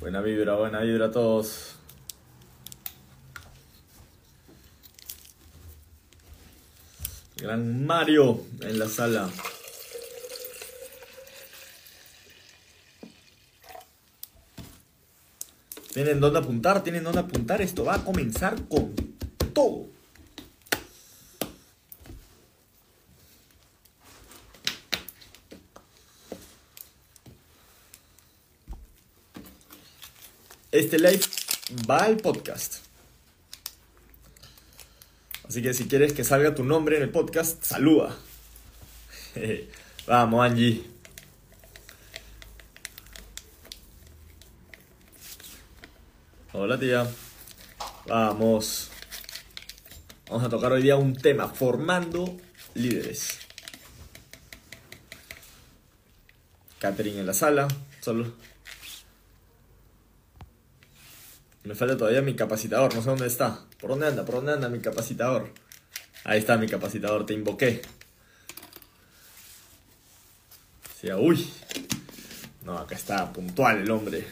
Buena vibra, buena vibra a todos. Gran Mario en la sala. Tienen dónde apuntar, tienen dónde apuntar. Esto va a comenzar con todo. Este live va al podcast. Así que si quieres que salga tu nombre en el podcast, saluda. Vamos, Angie. Hola, tía. Vamos. Vamos a tocar hoy día un tema, formando líderes. Catherine en la sala, solo. Me falta todavía mi capacitador, no sé dónde está. ¿Por dónde anda? ¿Por dónde anda mi capacitador? Ahí está mi capacitador, te invoqué. Sí, uy. No, acá está, puntual el hombre.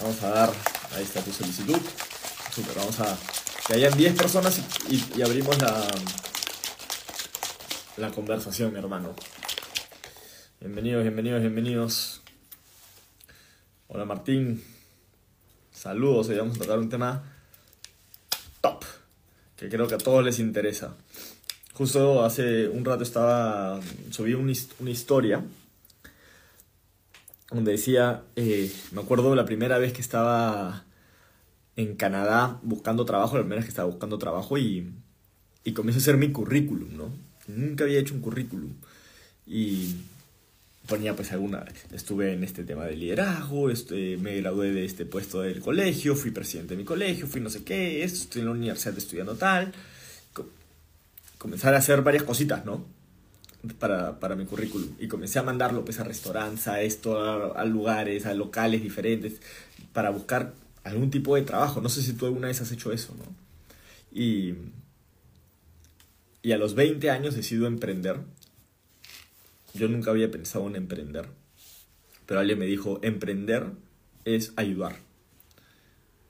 Vamos a dar, ahí está tu solicitud. Super, vamos a que hayan 10 personas y, y abrimos la, la conversación, mi hermano. Bienvenidos, bienvenidos, bienvenidos. Hola Martín. Saludos, hoy vamos a tocar un tema top, que creo que a todos les interesa. Justo hace un rato estaba, subí una, una historia donde decía, eh, me acuerdo la primera vez que estaba en Canadá buscando trabajo, la primera vez que estaba buscando trabajo y, y comencé a hacer mi currículum, ¿no? Nunca había hecho un currículum. Y ponía pues alguna, estuve en este tema de liderazgo, este, me gradué de este puesto del colegio, fui presidente de mi colegio, fui no sé qué, estoy en la universidad estudiando tal. Comenzar a hacer varias cositas, ¿no? Para, para, mi currículum. Y comencé a mandarlo pues a restaurantes, a esto, a, a, lugares, a locales diferentes, para buscar algún tipo de trabajo. No sé si tú alguna vez has hecho eso, ¿no? Y, y a los 20 años decido emprender. Yo nunca había pensado en emprender. Pero alguien me dijo, emprender es ayudar.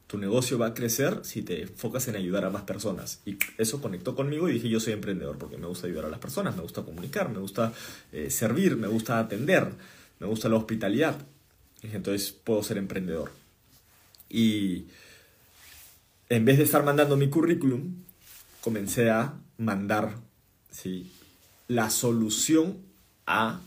Tu negocio va a crecer si te enfocas en ayudar a más personas. Y eso conectó conmigo y dije, yo soy emprendedor porque me gusta ayudar a las personas, me gusta comunicar, me gusta eh, servir, me gusta atender, me gusta la hospitalidad. Y entonces puedo ser emprendedor. Y en vez de estar mandando mi currículum, comencé a mandar ¿sí? la solución a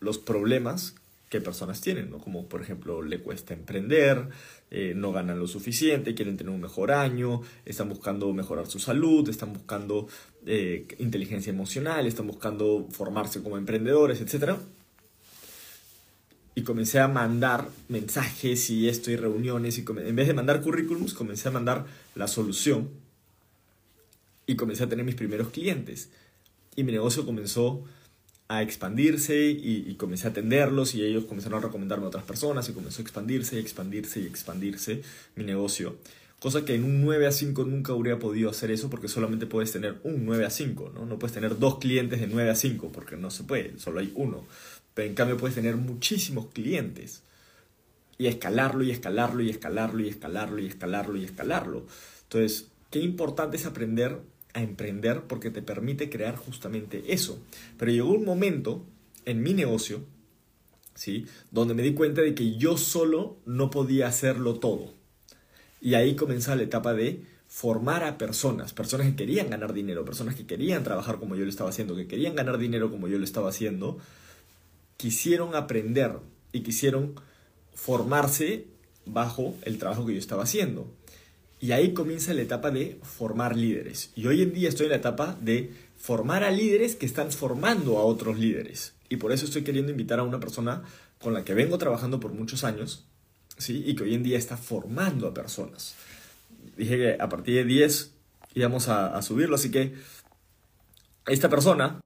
los problemas que personas tienen, ¿no? Como por ejemplo le cuesta emprender, eh, no ganan lo suficiente, quieren tener un mejor año, están buscando mejorar su salud, están buscando eh, inteligencia emocional, están buscando formarse como emprendedores, etc. Y comencé a mandar mensajes y esto y reuniones, y en vez de mandar currículums, comencé a mandar la solución y comencé a tener mis primeros clientes. Y mi negocio comenzó a expandirse y, y, comencé a atenderlos y ellos comenzaron a recomendarme a otras personas y comenzó a expandirse y expandirse y expandirse mi negocio. Cosa que en un 9 a 5 nunca hubiera podido hacer eso porque solamente puedes tener un 9 a 5, ¿no? No puedes tener dos clientes de 9 a 5 porque no se puede, solo hay uno. Pero en cambio puedes tener muchísimos clientes y escalarlo y escalarlo y escalarlo y escalarlo y escalarlo y escalarlo. Entonces, qué importante es aprender a emprender porque te permite crear justamente eso. Pero llegó un momento en mi negocio, ¿sí? Donde me di cuenta de que yo solo no podía hacerlo todo. Y ahí comenzó la etapa de formar a personas, personas que querían ganar dinero, personas que querían trabajar como yo lo estaba haciendo, que querían ganar dinero como yo lo estaba haciendo, quisieron aprender y quisieron formarse bajo el trabajo que yo estaba haciendo. Y ahí comienza la etapa de formar líderes. Y hoy en día estoy en la etapa de formar a líderes que están formando a otros líderes. Y por eso estoy queriendo invitar a una persona con la que vengo trabajando por muchos años, ¿sí? Y que hoy en día está formando a personas. Dije que a partir de 10 íbamos a, a subirlo, así que esta persona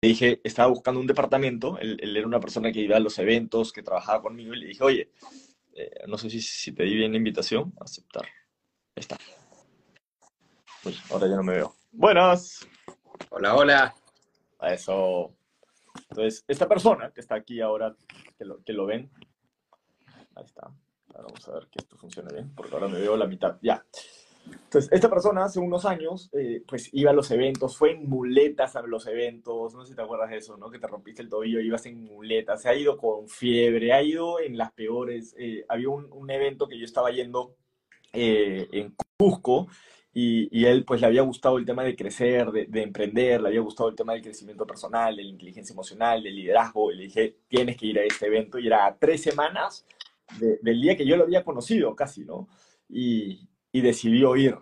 le dije, estaba buscando un departamento, él, él, era una persona que iba a los eventos, que trabajaba conmigo, y le dije, oye, eh, no sé si, si te di bien la invitación, aceptar. Ahí está. Uy, ahora ya no me veo. Buenas. Hola, hola. A eso. Entonces, esta persona que está aquí ahora, que lo, que lo ven, ahí está. Ahora vamos a ver que esto funcione bien, porque ahora me veo la mitad. Ya. Entonces, esta persona hace unos años, eh, pues iba a los eventos, fue en muletas a los eventos, no sé si te acuerdas de eso, ¿no? Que te rompiste el tobillo, ibas en muletas, se ha ido con fiebre, ha ido en las peores. Eh, había un, evento que yo estaba yendo eh, en Cusco y, él pues le había gustado el tema de crecer, de, de, emprender, le había gustado el tema del crecimiento personal, de la inteligencia emocional, del liderazgo, y le dije, tienes que ir a este evento, y era tres semanas de, del día que yo lo había conocido casi, ¿no? Y, y decidió ir.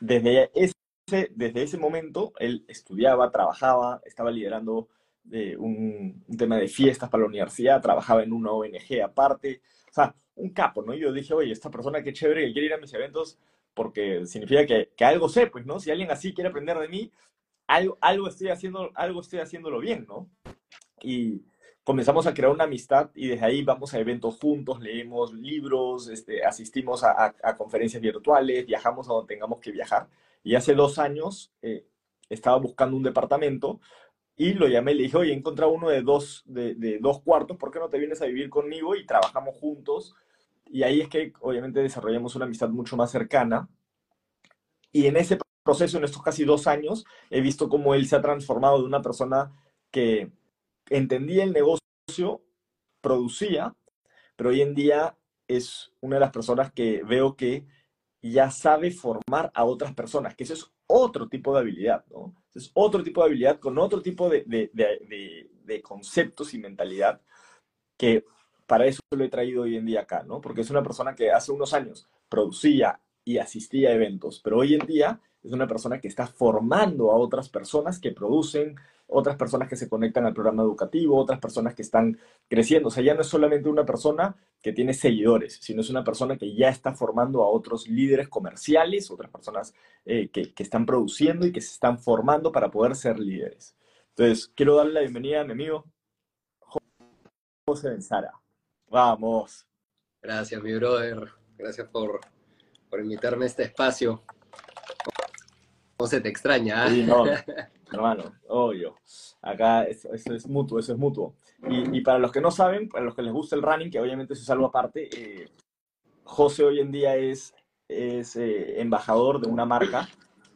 Desde ese, desde ese momento, él estudiaba, trabajaba, estaba liderando eh, un, tema de fiestas para la universidad, trabajaba en una ONG aparte, o sea, un capo, ¿no? Y yo dije, oye, esta persona qué chévere que quiere ir a mis eventos porque significa que, que, algo sé, pues, ¿no? Si alguien así quiere aprender de mí, algo, algo, estoy, haciendo, algo estoy haciéndolo bien, ¿no? Y comenzamos a crear una amistad y desde ahí vamos a eventos juntos, leemos libros, este, asistimos a, a, a, conferencias virtuales, viajamos a donde tengamos que viajar. Y hace dos años eh, estaba buscando un departamento y lo llamé y le dije, oye, he encontrado uno de dos, de, de dos cuartos, ¿por qué no te vienes a vivir conmigo y trabajamos juntos? Y ahí es que obviamente desarrollamos una amistad mucho más cercana. Y en ese proceso, en estos casi dos años, he visto cómo él se ha transformado de una persona que entendía el negocio, producía, pero hoy en día es una de las personas que veo que ya sabe formar a otras personas, que eso es otro tipo de habilidad, ¿no? Es otro tipo de habilidad con otro tipo de, de, de, de conceptos y mentalidad que para eso lo he traído hoy en día acá, ¿no? Porque es una persona que hace unos años producía y asistía a eventos, pero hoy en día es una persona que está formando a otras personas que producen, otras personas que se conectan al programa educativo, otras personas que están creciendo. O sea, ya no es solamente una persona que tiene seguidores, sino es una persona que ya está formando a otros líderes comerciales, otras personas eh, que, que están produciendo y que se están formando para poder ser líderes. Entonces, quiero darle la bienvenida a mi amigo José Benzara. Vamos. Gracias, mi brother. Gracias por, por invitarme a este espacio. ¿Cómo se te extraña? Sí, no, hermano, obvio. Acá eso, es mutuo, eso es mutuo. Y, y, para los que no saben, para los que les gusta el running, que obviamente eso es algo aparte, eh, José hoy en día es, es eh, embajador de una marca.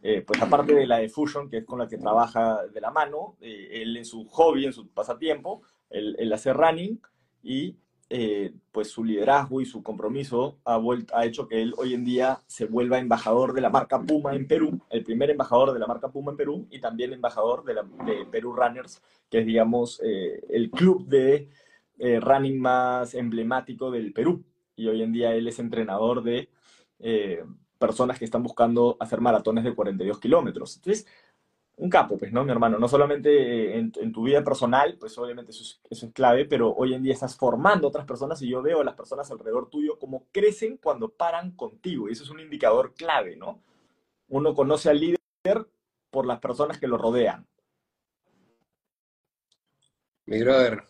Eh, pues aparte de la de Fusion, que es con la que trabaja de la mano, él en su hobby, en su pasatiempo, él, él hace running y eh, pues su liderazgo y su compromiso ha, ha hecho que él hoy en día se vuelva embajador de la marca Puma en Perú, el primer embajador de la marca Puma en Perú y también embajador de, la, Perú Runners, que es, digamos, eh, el club de eh, running más emblemático del Perú. Y hoy en día él es entrenador de personas que están buscando hacer maratones de 42 kilómetros. Entonces, un capo, pues, ¿no, mi hermano? No solamente en, en tu vida personal, pues obviamente eso es, eso es, clave, pero hoy en día estás formando otras personas y yo veo a las personas alrededor tuyo como crecen cuando paran contigo. Y eso es un indicador clave, ¿no? Uno conoce al líder por las personas que lo rodean. Mi brother,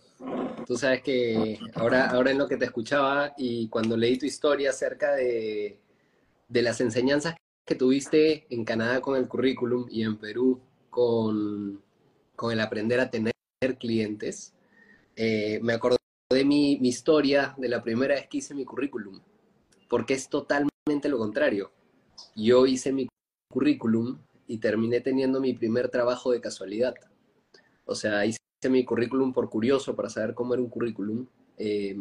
tú sabes que ahora, ahora en lo que te escuchaba y cuando leí tu historia acerca de, de las enseñanzas que tuviste en Canadá con el currículum y en Perú con, con el aprender a tener clientes, eh, me acordé de mi, mi, historia de la primera vez que hice mi currículum, porque es totalmente lo contrario. Yo hice mi currículum y terminé teniendo mi primer trabajo de casualidad. O sea, hice mi currículum por curioso, para saber cómo era un currículum. Eh,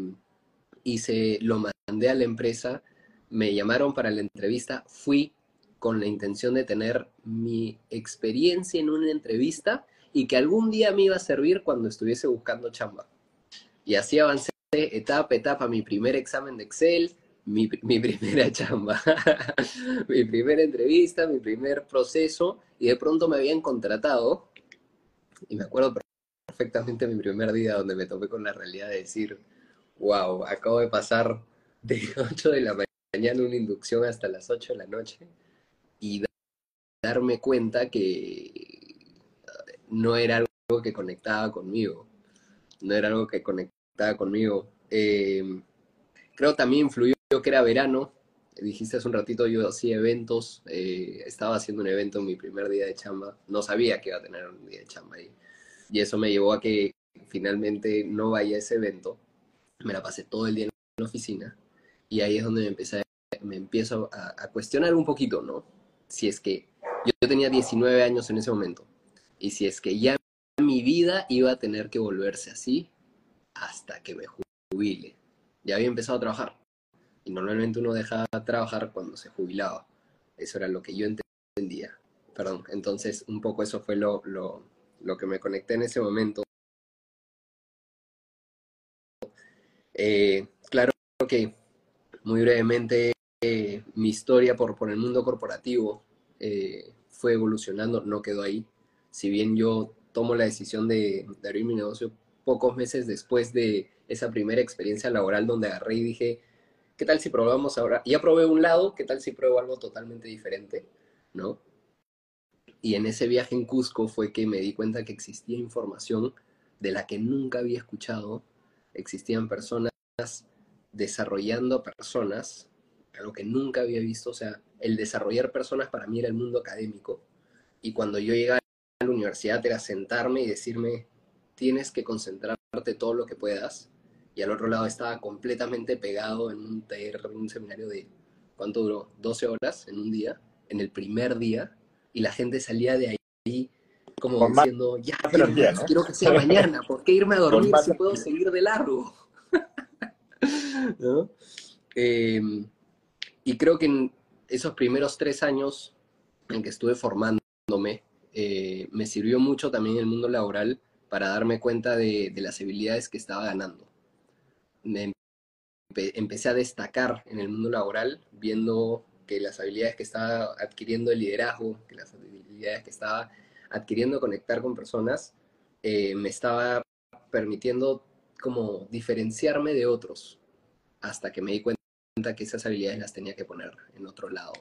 hice, lo mandé a la empresa, me llamaron para la entrevista, fui, con la intención de tener mi experiencia en una entrevista y que algún día me iba a servir cuando estuviese buscando chamba. Y así avancé etapa a etapa, mi primer examen de Excel, mi, mi primera chamba, mi primera entrevista, mi primer proceso, y de pronto me habían contratado, y me acuerdo perfectamente mi primer día donde me topé con la realidad de decir, wow, acabo de pasar de 8 de la mañana una inducción hasta las 8 de la noche, y darme cuenta que no era algo que conectaba conmigo, no era algo que conectaba conmigo. Eh, creo también influyó que era verano, dijiste hace un ratito, yo hacía eventos, eh, estaba haciendo un evento en mi primer día de chamba, no sabía que iba a tener un día de chamba ahí. Y eso me llevó a que finalmente no vaya a ese evento. Me la pasé todo el día en la oficina y ahí es donde me, empecé, me empiezo a, cuestionar un poquito, ¿no? Si es que yo, tenía 19 años en ese momento y si es que ya mi vida iba a tener que volverse así hasta que me jubile. Ya había empezado a trabajar y normalmente uno deja de trabajar cuando se jubilaba. Eso era lo que yo entendía. Perdón, entonces un poco eso fue lo, lo, lo que me conecté en ese momento. Eh, claro que muy brevemente eh, mi historia por, el mundo corporativo eh, fue evolucionando, no quedó ahí. Si bien yo tomo la decisión de, de, abrir mi negocio pocos meses después de esa primera experiencia laboral donde agarré y dije, ¿qué tal si probamos ahora? Ya probé un lado, ¿qué tal si pruebo algo totalmente diferente? ¿No? Y en ese viaje en Cusco fue que me di cuenta que existía información de la que nunca había escuchado. Existían personas desarrollando personas, algo que nunca había visto. O sea, el desarrollar personas para mí era el mundo académico. Y cuando yo llegué a la universidad era sentarme y decirme, tienes que concentrarte todo lo que puedas. Y al otro lado estaba completamente pegado en un taller, un seminario de, ¿cuánto duró? 12 horas en un día, en el primer día y la gente salía de ahí como diciendo, ya, quiero, que sea mañana, ¿por qué irme a dormir si puedo seguir de largo? Em, y creo que en esos primeros tres años en que estuve formándome, eh, me sirvió mucho también el mundo laboral para darme cuenta de, las habilidades que estaba ganando. empecé a destacar en el mundo laboral viendo que las habilidades que estaba adquiriendo el liderazgo, que las habilidades que estaba adquiriendo conectar con personas, eh, me estaba permitiendo como diferenciarme de otros, hasta que me di cuenta que esas habilidades las tenía que poner en otro lado,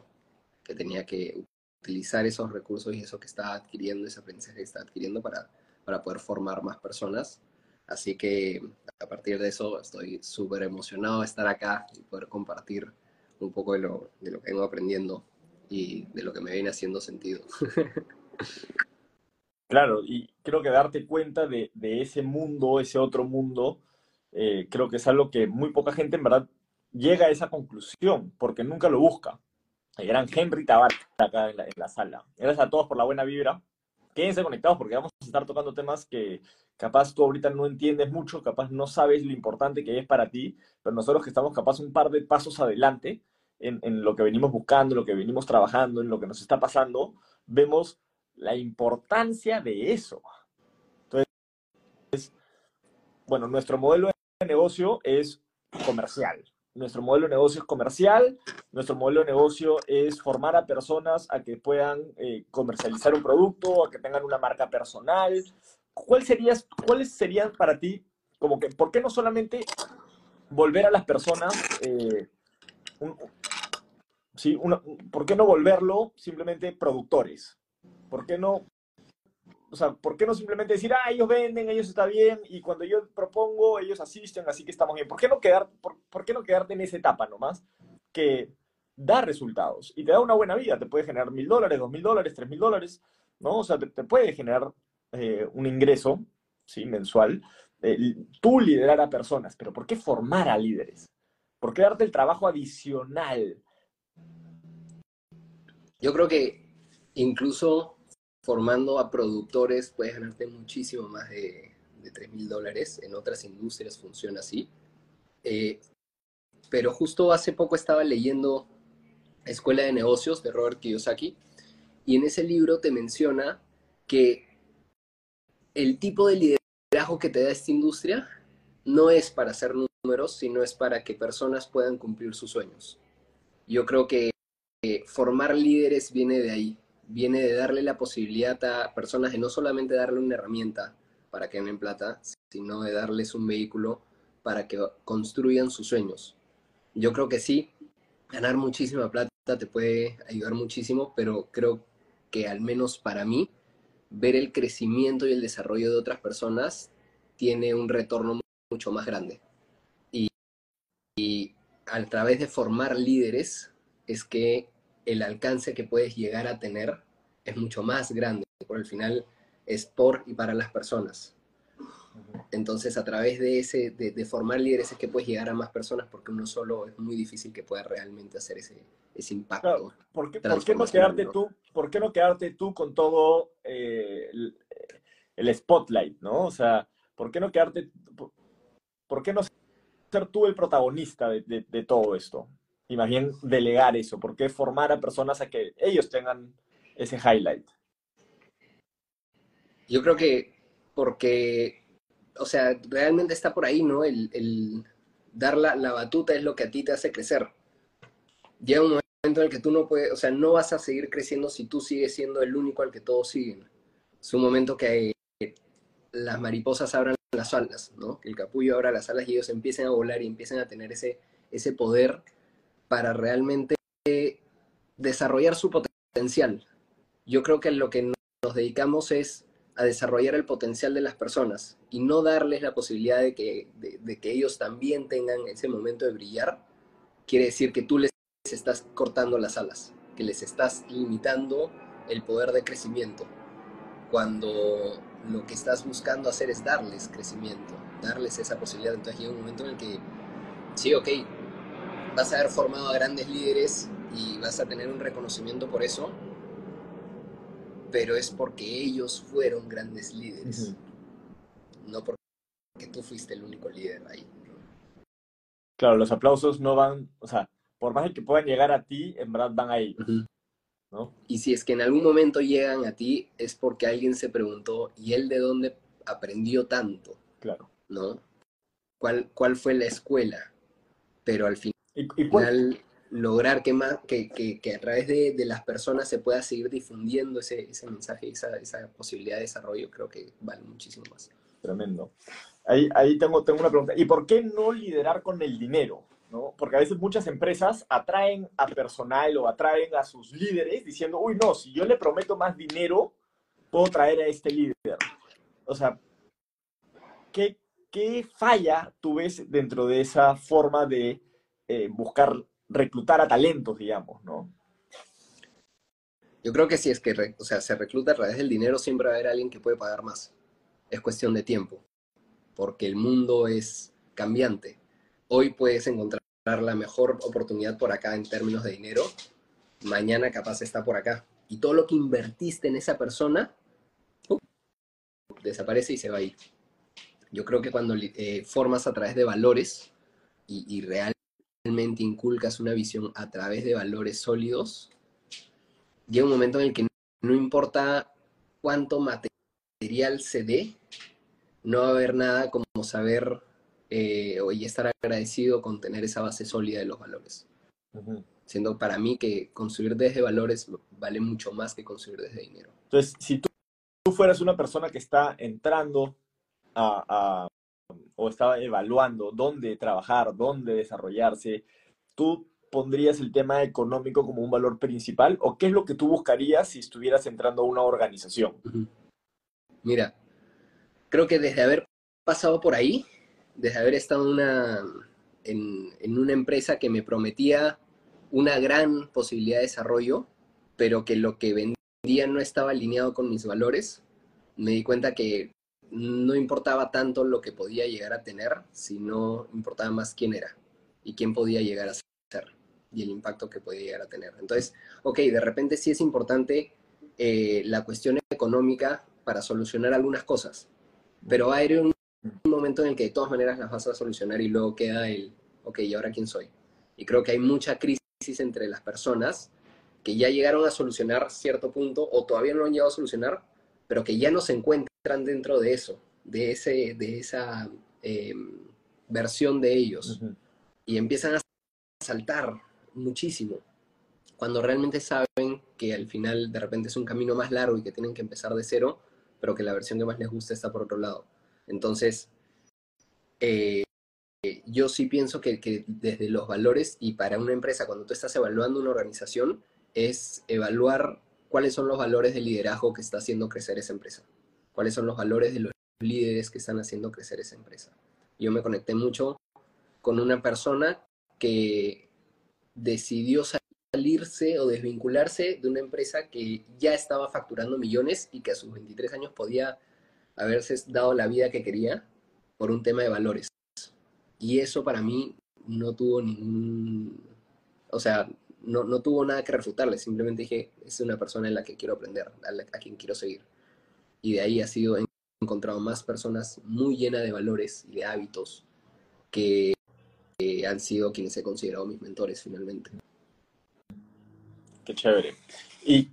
que tenía que utilizar esos recursos y eso que estaba adquiriendo, ese aprendizaje que estaba adquiriendo para, para poder formar más personas. Así que a partir de eso estoy súper emocionado de estar acá y poder compartir un poco de lo, de lo que vengo aprendiendo y de lo que me viene haciendo sentido. Claro, y creo que darte cuenta de, de ese mundo, ese otro mundo, eh, creo que es algo que muy poca gente en verdad llega a esa conclusión, porque nunca lo busca. El gran Henry Tabar acá en la, en la sala. Gracias a todos por la buena vibra. Quédense conectados porque vamos a estar tocando temas que capaz tú ahorita no entiendes mucho, capaz no sabes lo importante que es para ti, pero nosotros que estamos capaz un par de pasos adelante, en, lo que venimos buscando, en lo que venimos trabajando, en lo que nos está pasando, vemos la importancia de eso. Entonces, bueno, nuestro modelo de negocio es comercial. Nuestro modelo de negocio es comercial, nuestro modelo de negocio es formar a personas a que puedan eh, comercializar un producto, a que tengan una marca personal. ¿Cuál serías, ¿Cuáles serían para ti, como que, por qué no solamente volver a las personas eh, ¿sí? ¿Por qué no volverlo simplemente productores? ¿Por qué no, o sea, ¿por qué no simplemente decir, ah, ellos venden, ellos está bien, y cuando yo propongo, ellos asisten, así que estamos bien? ¿Por qué no, quedarte en esa etapa nomás? Que da resultados y te da una buena vida, te puede generar mil dólares, dos mil dólares, tres mil dólares, ¿no? O sea, te, puede generar eh, un ingreso, ¿sí? Mensual, tú liderar a personas, pero ¿por qué formar a líderes? ¿Por qué darte el trabajo adicional yo creo que incluso formando a productores puedes ganarte muchísimo más de, de 3 mil dólares. En otras industrias funciona así. Eh, pero justo hace poco estaba leyendo Escuela de Negocios de Robert Kiyosaki y en ese libro te menciona que el tipo de liderazgo que te da esta industria no es para hacer números, sino es para que personas puedan cumplir sus sueños. Yo creo que formar líderes viene de ahí, viene de darle la posibilidad a personas de no solamente darle una herramienta para que ganen plata, sino de darles un vehículo para que construyan sus sueños. Yo creo que sí, ganar muchísima plata te puede ayudar muchísimo, pero creo que al menos para mí, ver el crecimiento y el desarrollo de otras personas tiene un retorno mucho más grande. Y, y a través de formar líderes, es que el alcance que puedes llegar a tener es mucho más grande. Por el final, es por y para las personas. Entonces, a través de, ese, de, formar líderes es que puedes llegar a más personas porque uno solo es muy difícil que pueda realmente hacer ese, ese impacto. ¿por, qué, ¿por, qué, no quedarte tú, ¿Por qué no quedarte tú con todo eh, el, spotlight, no? O sea, ¿por qué no quedarte, por, qué no ser tú el protagonista de, de, todo esto? Y más bien delegar eso, ¿por qué formar a personas a que ellos tengan ese highlight? Yo creo que porque o sea, realmente está por ahí, ¿no? El, dar la, batuta es lo que a ti te hace crecer. Llega un momento en el que tú no puedes, o sea, no vas a seguir creciendo si tú sigues siendo el único al que todos siguen. Es un momento que las mariposas abran las alas, ¿no? Que el capullo abra las alas y ellos empiecen a volar y empiecen a tener ese, ese poder para realmente desarrollar su potencial. Yo creo que lo que nos dedicamos es a desarrollar el potencial de las personas y no darles la posibilidad de que, de, que ellos también tengan ese momento de brillar, quiere decir que tú les estás cortando las alas, que les estás limitando el poder de crecimiento, cuando lo que estás buscando hacer es darles crecimiento, darles esa posibilidad. Entonces llega un momento en el que, sí, ok, vas a haber formado a grandes líderes y vas a tener un reconocimiento por eso, pero es porque ellos fueron grandes líderes, no porque tú fuiste el único líder ahí. Claro, los aplausos no van, o sea, por más que puedan llegar a ti, en verdad van ahí. ¿no? Y si es que en algún momento llegan a ti, es porque alguien se preguntó, ¿y él de dónde aprendió tanto? Claro. ¿No? ¿Cuál, cuál fue la escuela? Pero al final, ¿Y, y lograr que, más, que, que, a través de, de, las personas se pueda seguir difundiendo ese, ese mensaje y esa, esa, posibilidad de desarrollo, creo que vale muchísimo más. Tremendo. Ahí, ahí tengo, tengo una pregunta. ¿Y por qué no liderar con el dinero? ¿no? Porque a veces muchas empresas atraen a personal o atraen a sus líderes diciendo, uy, no, si yo le prometo más dinero, puedo traer a este líder. O sea, ¿qué, qué falla tú ves dentro de esa forma de eh, buscar reclutar a talentos, digamos, ¿no? Yo creo que si es que o sea, se recluta a través del dinero, siempre va a haber alguien que puede pagar más. Es cuestión de tiempo, porque el mundo es cambiante. Hoy puedes encontrar la mejor oportunidad por acá en términos de dinero, mañana capaz está por acá. Y todo lo que invertiste en esa persona desaparece y se va a ir. Yo creo que cuando eh, formas a través de valores y, y real, realmente inculcas una visión a través de valores sólidos, llega un momento en el que no importa cuánto material se dé, no va a haber nada como saber eh, y estar agradecido con tener esa base sólida de los valores. Siendo para mí que construir desde valores vale mucho más que construir desde dinero. Entonces, si tú, fueras una persona que está entrando a, o estaba evaluando dónde trabajar, dónde desarrollarse, ¿tú pondrías el tema económico como un valor principal o qué es lo que tú buscarías si estuvieras entrando a una organización? Mira, creo que desde haber pasado por ahí, desde haber estado una, en, en una empresa que me prometía una gran posibilidad de desarrollo, pero que lo que vendía no estaba alineado con mis valores, me di cuenta que no importaba tanto lo que podía llegar a tener, sino importaba más quién era y quién podía llegar a ser y el impacto que podía llegar a tener. Entonces, ok, de repente sí es importante eh, la cuestión económica para solucionar algunas cosas, pero a haber un, momento en el que de todas maneras las vas a solucionar y luego queda el, ok, ¿y ahora quién soy? Y creo que hay mucha crisis entre las personas que ya llegaron a solucionar cierto punto o todavía no han llegado a solucionar, pero que ya no se encuentran dentro de eso, de, ese, de esa eh, versión de ellos. Y empiezan a saltar muchísimo, cuando realmente saben que al final de repente es un camino más largo y que tienen que empezar de cero, pero que la versión que más les gusta está por otro lado. Entonces, eh, yo sí pienso que, que, desde los valores y para una empresa, cuando tú estás evaluando una organización, es evaluar cuáles son los valores de liderazgo que está haciendo crecer esa empresa, cuáles son los valores de los líderes que están haciendo crecer esa empresa. Yo me conecté mucho con una persona que decidió salirse o desvincularse de una empresa que ya estaba facturando millones y que a sus 23 años podía haberse dado la vida que quería por un tema de valores. Y eso para mí no tuvo ningún, o sea, no, no tuvo nada que refutarle, simplemente dije, es una persona en la que quiero aprender, a, quien quiero seguir. Y de ahí ha sido, encontrado más personas muy llenas de valores y de hábitos que, han sido quienes he considerado mis mentores finalmente. Qué chévere. Y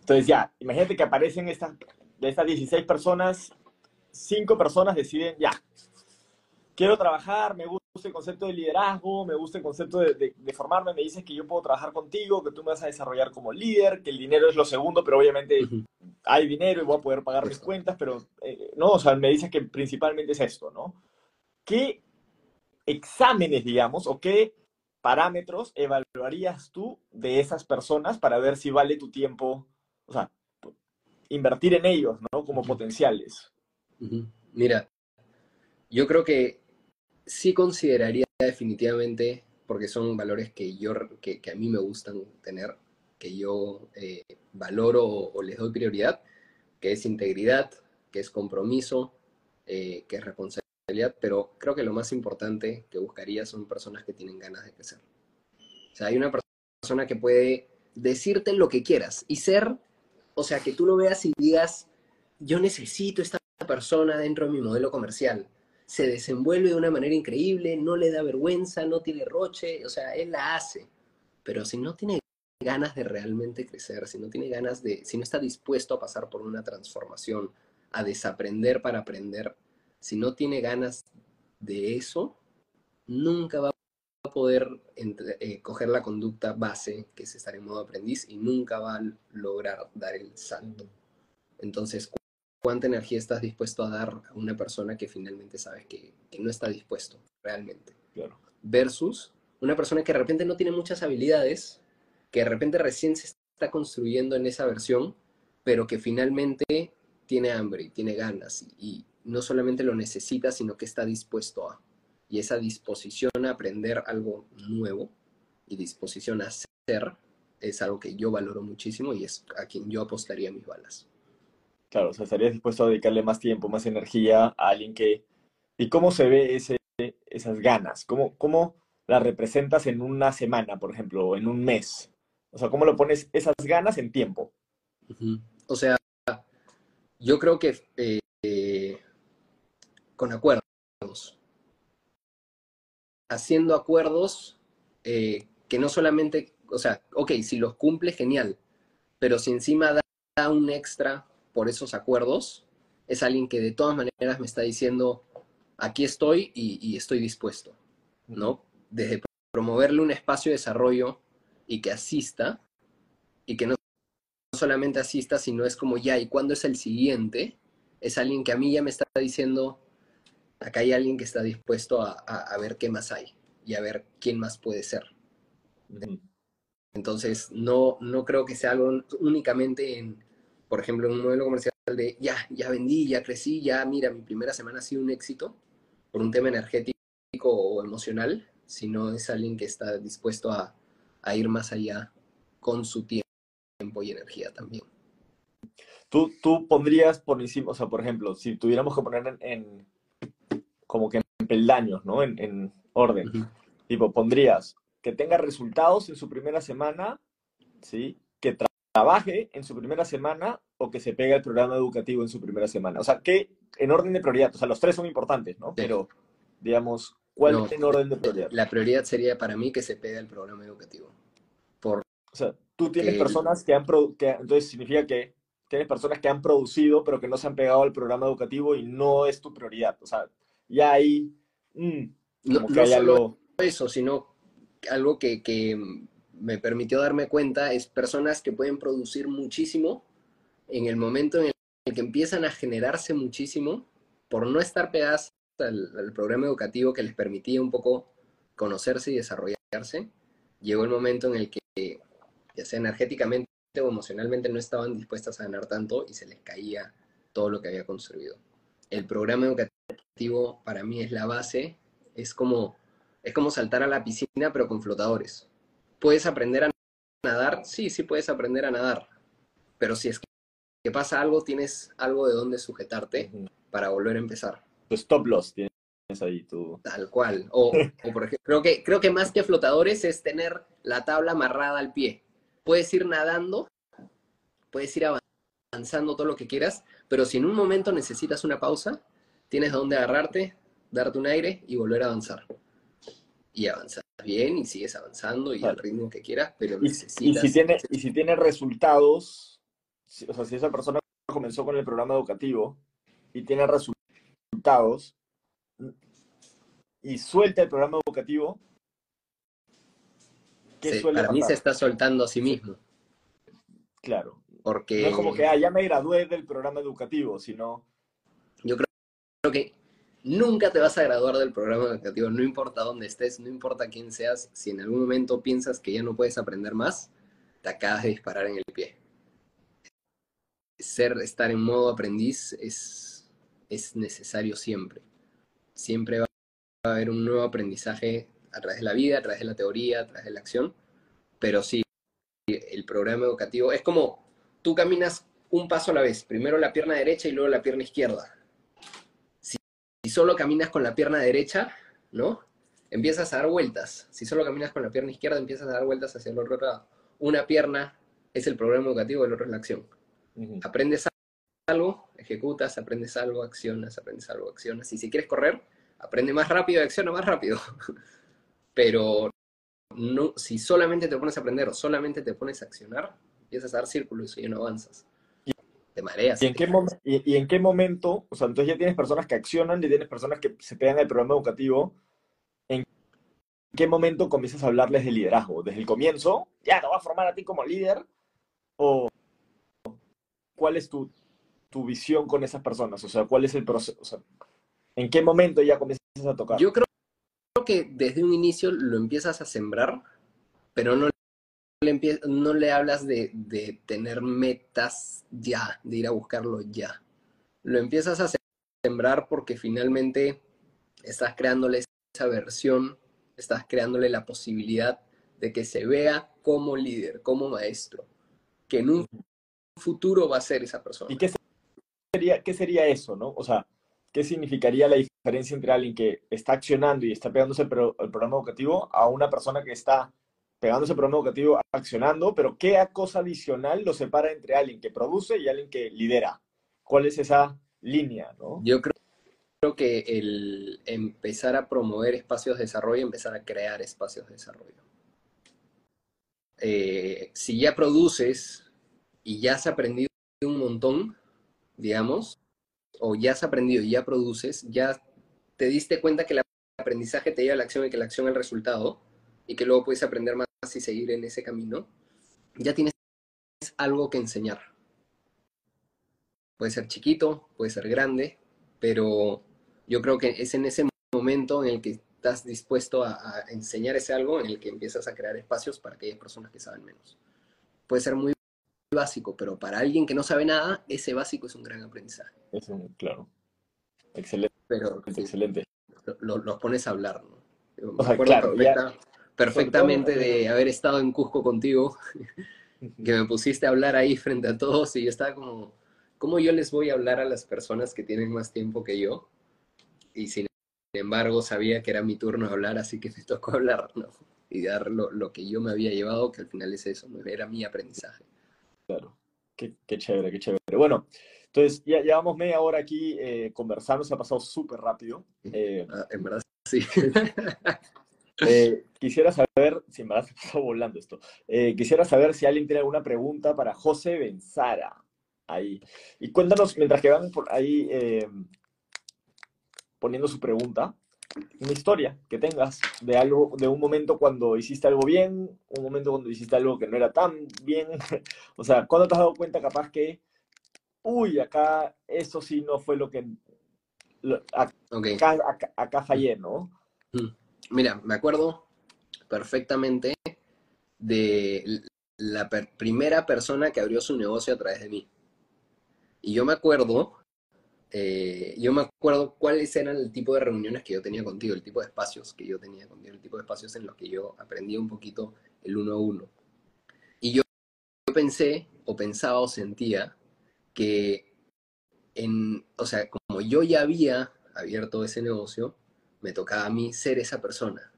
entonces ya, imagínate que aparecen estas, de estas 16 personas, 5 personas deciden, ya, quiero trabajar, me gusta el concepto de liderazgo, me gusta el concepto de, formarme, me dices que yo puedo trabajar contigo, que tú me vas a desarrollar como líder, que el dinero es lo segundo, pero obviamente hay dinero y voy a poder pagar mis cuentas, pero eh, no, o sea, me dices que principalmente es esto, ¿no? ¿Qué exámenes, digamos, o qué parámetros evaluarías tú de esas personas para ver si vale tu tiempo, o sea, invertir en ellos, ¿no? Como potenciales. Mira, yo creo que sí consideraría definitivamente, porque son valores que, yo, que, a mí me gustan tener, que yo eh, valoro o, les doy prioridad, que es integridad, que es compromiso, eh, que es responsabilidad, pero creo que lo más importante que buscaría son personas que tienen ganas de crecer. O sea, hay una persona que puede decirte lo que quieras y ser, o sea, que tú lo veas y digas, yo necesito esta persona dentro de mi modelo comercial se desenvuelve de una manera increíble, no le da vergüenza, no tiene roche, o sea, él la hace. Pero si no tiene ganas de realmente crecer, si no tiene ganas de, si no está dispuesto a pasar por una transformación, a desaprender para aprender, si no tiene ganas de eso, nunca va a poder eh, coger la conducta base, que es estar en modo aprendiz, y nunca va a lograr dar el salto. Entonces, cuánta energía estás dispuesto a dar a una persona que finalmente sabes que, no está dispuesto realmente. Claro. Versus una persona que de repente no tiene muchas habilidades, que de repente recién se está construyendo en esa versión, pero que finalmente tiene hambre y tiene ganas y, no solamente lo necesita, sino que está dispuesto a. Y esa disposición a aprender algo nuevo y disposición a ser es algo que yo valoro muchísimo y es a quien yo apostaría mis balas. Claro, o sea, estarías dispuesto a dedicarle más tiempo, más energía a alguien que... ¿Y cómo se ve ese, esas ganas? ¿Cómo, ¿Cómo las representas en una semana, por ejemplo, o en un mes? O sea, ¿cómo lo pones esas ganas en tiempo? O sea, yo creo que eh, con acuerdos. Haciendo acuerdos eh, que no solamente, o sea, ok, si los cumple, genial, pero si encima da un extra por esos acuerdos, es alguien que de todas maneras me está diciendo, aquí estoy y, estoy dispuesto, ¿no? Desde promoverle un espacio de desarrollo y que asista, y que no solamente asista, sino es como ya, ¿y cuándo es el siguiente? Es alguien que a mí ya me está diciendo, acá hay alguien que está dispuesto a, a ver qué más hay y a ver quién más puede ser. Entonces, no, no creo que sea algo únicamente en, por ejemplo, en un modelo comercial de ya, ya vendí, ya crecí, ya mira, mi primera semana ha sido un éxito por un tema energético o emocional, sino es alguien que está dispuesto a, ir más allá con su tiempo y energía también. Tú, tú pondrías por encima, o sea, por ejemplo, si tuviéramos que poner en, como que en peldaños, ¿no? En, orden. Tipo, pondrías que tenga resultados en su primera semana, ¿sí? Trabaje en su primera semana o que se pegue el programa educativo en su primera semana. O sea, que en orden de prioridad, o sea, los tres son importantes, ¿no? Pero, digamos, ¿cuál es en orden de prioridad? La prioridad sería para mí que se pegue el programa educativo. Por o sea, tú tienes personas que han, que, entonces significa que tienes personas que han producido pero que no se han pegado al programa educativo y no es tu prioridad. O sea, ya hay... Mm, no, hay algo... eso, sino algo que, que me permitió darme cuenta es personas que pueden producir muchísimo en el momento en el que empiezan a generarse muchísimo por no estar pegadas al, programa educativo que les permitía un poco conocerse y desarrollarse, llegó el momento en el que, ya sea energéticamente o emocionalmente, no estaban dispuestas a ganar tanto y se les caía todo lo que había construido. El programa educativo para mí es la base, es como, es como saltar a la piscina pero con flotadores puedes aprender a nadar, sí, sí puedes aprender a nadar. Pero si es que pasa algo, tienes algo de donde sujetarte para volver a empezar. Tu stop loss tienes ahí, tú. Tal cual. O, o por ejemplo, creo que, creo que más que flotadores es tener la tabla amarrada al pie. Puedes ir nadando, puedes ir avanzando todo lo que quieras, pero si en un momento necesitas una pausa, tienes dónde agarrarte, darte un aire y volver a avanzar. Y avanzar bien y sigues avanzando y al ritmo que quieras, pero y, necesitas... Y si tiene, y si tiene resultados, o sea, si esa persona comenzó con el programa educativo y tiene resultados y suelta el programa educativo, ¿qué sí, suele Para mí se está soltando a sí mismo. Claro. Porque... No es como que, ah, ya me gradué del programa educativo, sino... Yo creo, creo que nunca te vas a graduar del programa educativo, no importa dónde estés, no importa quién seas, si en algún momento piensas que ya no puedes aprender más, te acabas de disparar en el pie. Ser, estar en modo aprendiz es, es necesario siempre. Siempre va a haber un nuevo aprendizaje a través de la vida, a través de la teoría, a través de la acción, pero sí, el programa educativo es como tú caminas un paso a la vez, primero la pierna derecha y luego la pierna izquierda. Si, solo caminas con la pierna derecha, ¿no? Empiezas a dar vueltas. Si solo caminas con la pierna izquierda, empiezas a dar vueltas hacia el otro lado. Una pierna es el programa educativo, el otro es la acción. Aprendes algo, ejecutas, aprendes algo, accionas, aprendes algo, accionas. Y si quieres correr, aprende más rápido y acciona más rápido. Pero no, si solamente te pones a aprender o solamente te pones a accionar, empiezas a dar círculos y no avanzas. Te mareas. ¿Y en, qué y, en qué momento, o sea, entonces ya tienes personas que accionan y tienes personas que se pegan al programa educativo, ¿en qué momento comienzas a hablarles de liderazgo? ¿Desde el comienzo? ¿Ya te va a formar a ti como líder? ¿O cuál es tu, tu visión con esas personas? O sea, ¿cuál es el proceso? O sea, ¿En qué momento ya comienzas a tocar? Yo creo que desde un inicio lo empiezas a sembrar, pero no le, no le hablas de, de, tener metas ya, de ir a buscarlo ya. Lo empiezas a sembrar porque finalmente estás creándole esa versión, estás creándole la posibilidad de que se vea como líder, como maestro, que en un futuro va a ser esa persona. ¿Y qué sería, qué sería eso, no? O sea, ¿qué significaría la diferencia entre alguien que está accionando y está pegándose el, programa educativo a una persona que está pegándose el programa educativo, accionando, pero qué cosa adicional lo separa entre alguien que produce y alguien que lidera? ¿Cuál es esa línea? ¿no? Yo creo, creo que el empezar a promover espacios de desarrollo, empezar a crear espacios de desarrollo. Eh, si ya produces y ya has aprendido un montón, digamos, o ya has aprendido y ya produces, ya te diste cuenta que el aprendizaje te lleva a la acción y que la acción el resultado, y que luego puedes aprender más y seguir en ese camino, ya tienes algo que enseñar. Puede ser chiquito, puede ser grande, pero yo creo que es en ese momento en el que estás dispuesto a, a enseñar ese algo, en el que empiezas a crear espacios para aquellas personas que saben menos. Puede ser muy básico, pero para alguien que no sabe nada, ese básico es un gran aprendizaje. Es un, claro. Excelente. Pero, excelente. Los pones a hablar, ¿no? Me acuerdo perfectamente de haber estado en Cusco contigo, que me pusiste a hablar ahí frente a todos y yo estaba como, ¿cómo yo les voy a hablar a las personas que tienen más tiempo que yo? Y sin embargo sabía que era mi turno de hablar, así que me tocó hablar, ¿no? Y dar lo, lo que yo me había llevado, que al final es eso, era mi aprendizaje. Claro, qué, qué chévere, qué chévere. Bueno, entonces ya llevamos media hora aquí eh, conversando, se ha pasado súper rápido. Eh, ah, en verdad, sí. eh, quisiera saber, si pasó volando esto, eh, quisiera saber si alguien tiene alguna pregunta para José Benzara. Ahí. Y cuéntanos, mientras que van por ahí eh, poniendo su pregunta, una historia que tengas de algo, de un momento cuando hiciste algo bien, un momento cuando hiciste algo que no era tan bien. o sea, ¿cuándo te has dado cuenta capaz que, uy, acá eso sí no fue lo que... acá, acá, fallé, ¿no? Mm. Mira, me acuerdo perfectamente de la primera persona que abrió su negocio a través de mí. Y yo me acuerdo eh, yo me acuerdo cuáles eran el tipo de reuniones que yo tenía contigo, el tipo de espacios que yo tenía contigo, el tipo de espacios en los que yo aprendía un poquito el uno a uno. pensé o pensaba o sentía que en, o sea, como yo ya había abierto ese negocio, me tocaba a mí ser esa persona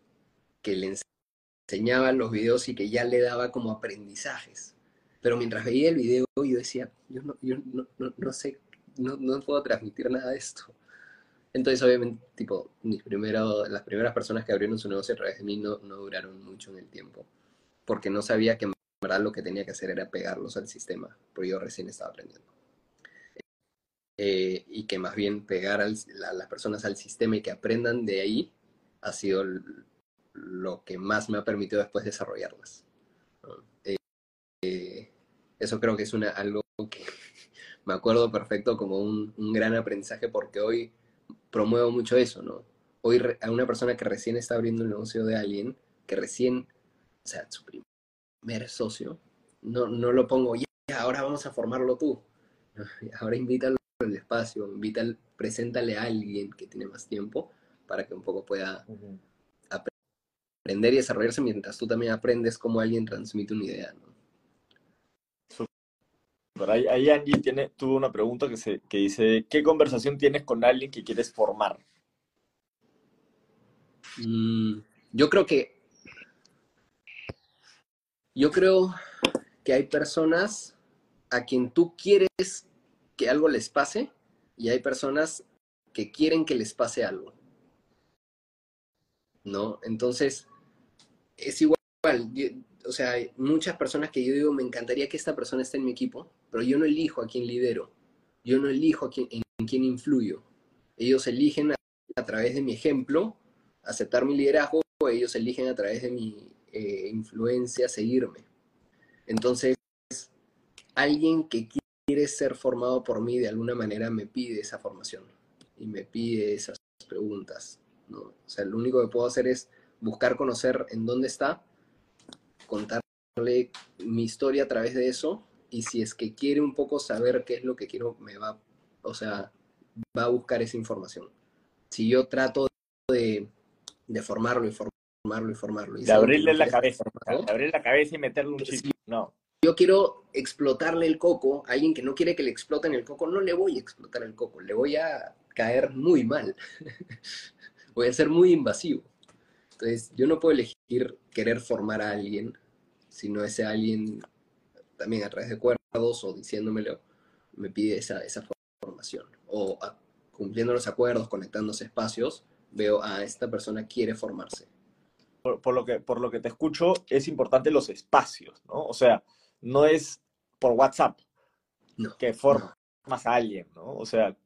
que le enseñaba los videos y que ya le daba como aprendizajes. Pero mientras veía el video yo decía, yo no, yo no, no, sé, no, no, puedo transmitir nada de esto. Entonces, obviamente, tipo, mis primero, las primeras personas que abrieron su negocio a través de mí no, no duraron mucho en el tiempo, porque no sabía que en verdad lo que tenía que hacer era pegarlos al sistema, porque yo recién estaba aprendiendo. Eh, y que más bien pegar a las personas al sistema y que aprendan de ahí ha sido lo que más me ha permitido después desarrollarlas. Eh, eh, eso creo que es una, algo que me acuerdo perfecto como un, un, gran aprendizaje porque hoy promuevo mucho eso, ¿no? Hoy a una persona que recién está abriendo el negocio de alguien, que recién, o sea, su primer socio, no, no lo pongo, ya, ahora vamos a formarlo tú. Ahora invítalo el espacio, invita, preséntale a alguien que tiene más tiempo para que un poco pueda aprender y desarrollarse mientras tú también aprendes cómo alguien transmite una idea. ¿no? Ahí, ahí, Angie tiene, tuvo una pregunta que, se, que dice, ¿qué conversación tienes con alguien que quieres formar? Mm, yo creo que, yo creo que hay personas a quien tú quieres que algo les pase y hay personas que quieren que les pase algo. ¿No? Entonces, es igual. o sea, hay muchas personas que yo digo, me encantaría que esta persona esté en mi equipo, pero yo no elijo a quién lidero. Yo no elijo a quién, en, quién influyo. Ellos eligen a, través de mi ejemplo aceptar mi liderazgo, o ellos eligen a través de mi eh, influencia seguirme. Entonces, alguien que quiere ser formado por mí de alguna manera me pide esa formación y me pide esas preguntas. ¿no? O sea, lo único que puedo hacer es buscar conocer en dónde está, contarle mi historia a través de eso y si es que quiere un poco saber qué es lo que quiero, me va, o sea, va a buscar esa información. Si yo trato de, de formarlo y formarlo y formarlo. Y de abrirle la cabeza, de abrirle la cabeza y meterle un chip. No yo quiero explotarle el coco, a alguien que no quiere que le exploten el coco, no le voy a explotar el coco, le voy a caer muy mal. voy a ser muy invasivo. Entonces, yo no puedo elegir querer formar a alguien, sino ese alguien también a través de acuerdos o diciéndomelo, me pide esa, esa formación. O cumpliendo los acuerdos, conectándose espacios, veo a ah, esta persona quiere formarse. Por, lo que, por lo que te escucho, es importante los espacios, ¿no? O sea, no es por WhatsApp que formas a alguien, ¿no? O sea.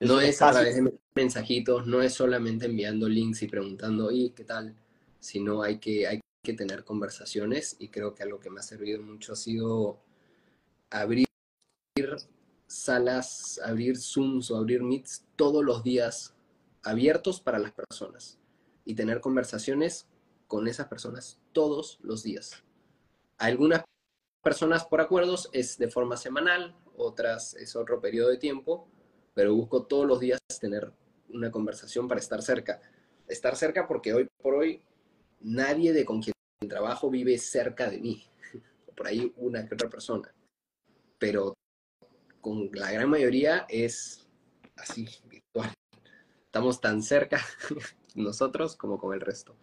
no es a través de mensajitos, no es solamente enviando links y preguntando, ¿y qué tal? Sino hay que, hay que tener conversaciones y creo que algo que me ha servido mucho ha sido abrir salas, abrir Zooms o abrir Meets todos los días abiertos para las personas y tener conversaciones con esas personas todos los días. Algunas personas por acuerdos es de forma semanal, otras es otro periodo de tiempo, pero busco todos los días tener una conversación para estar cerca. Estar cerca porque hoy por hoy nadie de con quien trabajo vive cerca de mí. Por ahí una que otra persona. Pero con la gran mayoría es así, virtual. Estamos tan cerca nosotros como con el resto.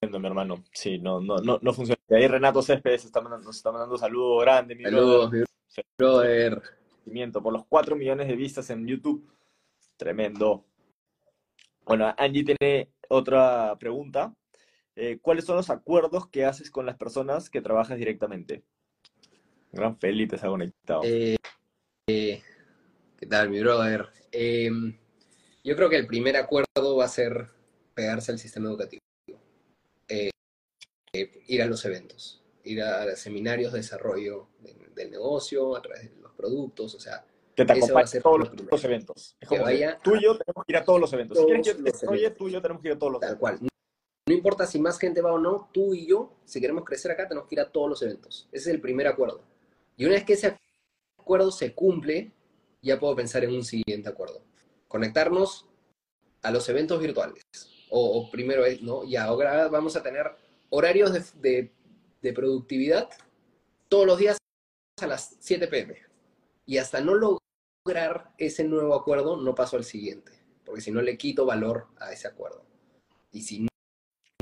Mi hermano. Sí, no, no, no, no funciona. Y ahí Renato Céspedes está nos está mandando saludos grandes, mi Saludos, brother. Por los 4 millones de vistas en YouTube. Tremendo. Bueno, Angie tiene otra pregunta. Eh, ¿Cuáles son los acuerdos que haces con las personas que trabajas directamente? Gran Felipe ha conectado. Eh, eh, ¿Qué tal, mi brother? Em, yo creo que el primer acuerdo va a ser pegarse al sistema educativo. Eh, ir a los eventos, ir a, seminarios de desarrollo del negocio, a través de los productos, o sea, que te acompañe a todos los, eventos. Es como tú y yo tenemos que ir a todos los eventos. si quieres que tú y yo tenemos que ir a todos los Tal cual. No importa si más gente va o no, tú y yo, si queremos crecer acá, tenemos que ir a todos los eventos. Ese es el primer acuerdo. Y una vez que ese acuerdo se cumple, ya puedo pensar en un siguiente acuerdo. Conectarnos a los eventos virtuales o, primero es, ¿no? Y ahora vamos a tener horarios de, productividad todos los días a las 7 pm. Y hasta no lograr ese nuevo acuerdo, no paso al siguiente, porque si no le quito valor a ese acuerdo. Y si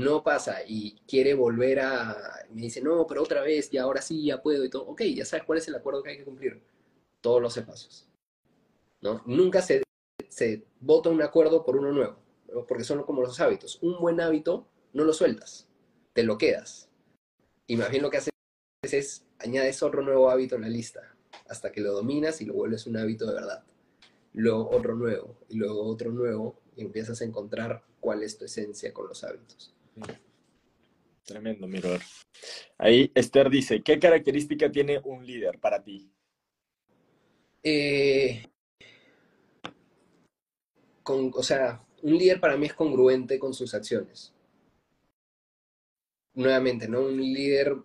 no pasa y quiere volver a, me dice, no, pero otra vez, y ahora sí, ya puedo y todo, ok, ya sabes cuál es el acuerdo que hay que cumplir. Todos los pasos. ¿no? Nunca se, vota un acuerdo por uno nuevo, ¿no? porque son como los hábitos. Un buen hábito no lo sueltas, te lo quedas. Y más bien lo que haces es añades otro nuevo hábito en la lista, hasta que lo dominas y lo vuelves un hábito de verdad. Luego otro nuevo, y luego otro nuevo, y empiezas a encontrar cuál es tu esencia con los hábitos. Tremendo, mi brother. Ahí Esther dice, ¿qué característica tiene un líder para ti? Eh, con, o sea, un líder para mí es congruente con sus acciones. Nuevamente, ¿no? Un líder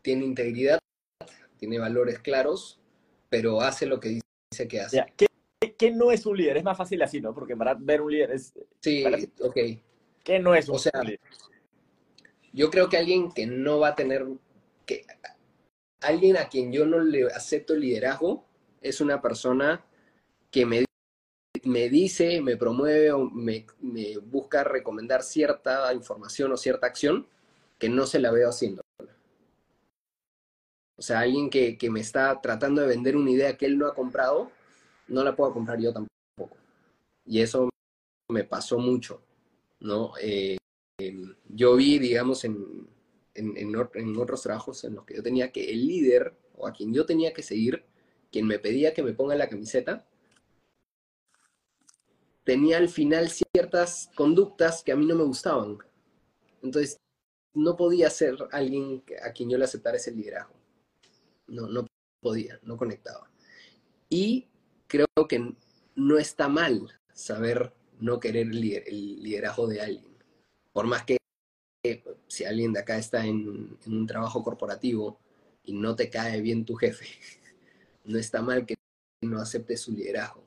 tiene integridad, tiene valores claros, pero hace lo que dice que hace. ¿Qué, qué no es un líder? Es más fácil así, ¿no? Porque verdad ver un líder es... Sí, Para- ok. ¿Qué no es un O sea, líder? Yo creo que alguien que no va a tener, que alguien a quien yo no le acepto liderazgo es una persona que me, me dice, me promueve o me, me busca recomendar cierta información o cierta acción que no se la veo haciendo. O sea, alguien que, que me está tratando de vender una idea que él no ha comprado, no la puedo comprar yo tampoco. Y eso me pasó mucho, ¿no? Eh, em, yo vi, digamos, en, en, en otros trabajos en los que yo tenía que el líder o a quien yo tenía que seguir, quien me pedía que me ponga la camiseta, tenía al final ciertas conductas que a mí no me gustaban. Entonces, no podía ser alguien a quien yo le aceptara ese liderazgo. No, no podía, no conectaba. Y creo que no está mal saber no querer el lider- el liderazgo de alguien. Por más que si alguien de acá está en, en un trabajo corporativo y no te cae bien tu jefe, no está mal que no aceptes su liderazgo.